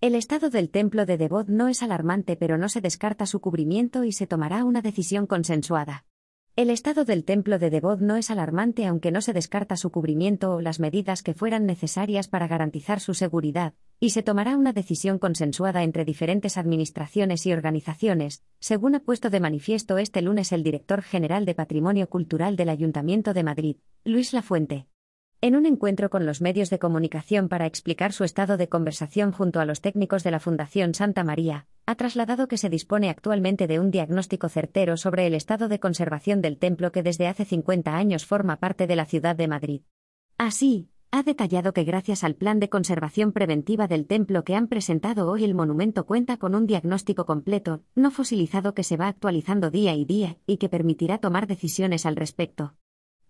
El estado del templo de Devot no es alarmante, pero no se descarta su cubrimiento y se tomará una decisión consensuada. El estado del templo de Devot no es alarmante aunque no se descarta su cubrimiento o las medidas que fueran necesarias para garantizar su seguridad, y se tomará una decisión consensuada entre diferentes administraciones y organizaciones, según ha puesto de manifiesto este lunes el director general de Patrimonio Cultural del Ayuntamiento de Madrid, Luis Lafuente. En un encuentro con los medios de comunicación para explicar su estado de conversación junto a los técnicos de la Fundación Santa María, ha trasladado que se dispone actualmente de un diagnóstico certero sobre el estado de conservación del templo que desde hace 50 años forma parte de la ciudad de Madrid. Así, ha detallado que gracias al plan de conservación preventiva del templo que han presentado hoy el monumento cuenta con un diagnóstico completo, no fosilizado que se va actualizando día y día y que permitirá tomar decisiones al respecto.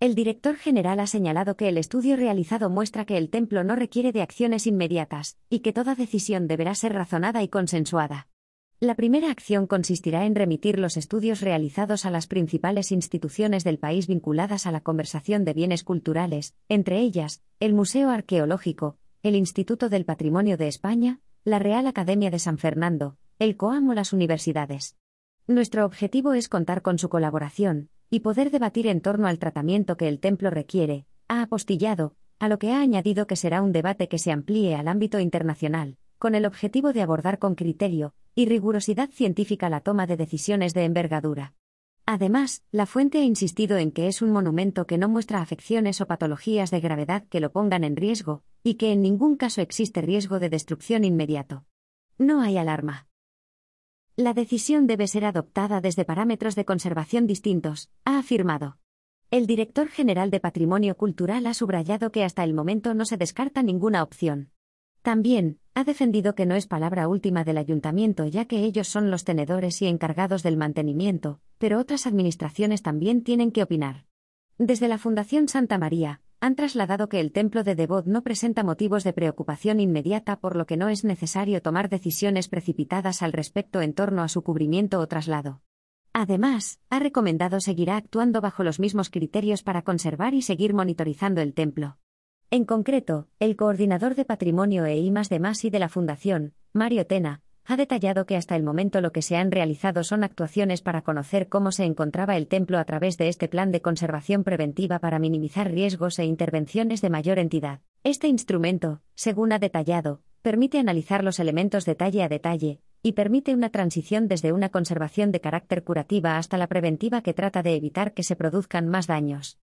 El director general ha señalado que el estudio realizado muestra que el templo no requiere de acciones inmediatas, y que toda decisión deberá ser razonada y consensuada. La primera acción consistirá en remitir los estudios realizados a las principales instituciones del país vinculadas a la conversación de bienes culturales, entre ellas, el Museo Arqueológico, el Instituto del Patrimonio de España, la Real Academia de San Fernando, el COAM o las universidades. Nuestro objetivo es contar con su colaboración, y poder debatir en torno al tratamiento que el templo requiere, ha apostillado, a lo que ha añadido que será un debate que se amplíe al ámbito internacional, con el objetivo de abordar con criterio y rigurosidad científica la toma de decisiones de envergadura. Además, la fuente ha insistido en que es un monumento que no muestra afecciones o patologías de gravedad que lo pongan en riesgo, y que en ningún caso existe riesgo de destrucción inmediato. No hay alarma. La decisión debe ser adoptada desde parámetros de conservación distintos, ha afirmado. El director general de Patrimonio Cultural ha subrayado que hasta el momento no se descarta ninguna opción. También, ha defendido que no es palabra última del ayuntamiento ya que ellos son los tenedores y encargados del mantenimiento, pero otras administraciones también tienen que opinar. Desde la Fundación Santa María, han trasladado que el templo de Devot no presenta motivos de preocupación inmediata por lo que no es necesario tomar decisiones precipitadas al respecto en torno a su cubrimiento o traslado. Además, ha recomendado seguirá actuando bajo los mismos criterios para conservar y seguir monitorizando el templo. En concreto, el coordinador de patrimonio e I de de la Fundación, Mario Tena, ha detallado que hasta el momento lo que se han realizado son actuaciones para conocer cómo se encontraba el templo a través de este plan de conservación preventiva para minimizar riesgos e intervenciones de mayor entidad. Este instrumento, según ha detallado, permite analizar los elementos detalle a detalle, y permite una transición desde una conservación de carácter curativa hasta la preventiva que trata de evitar que se produzcan más daños.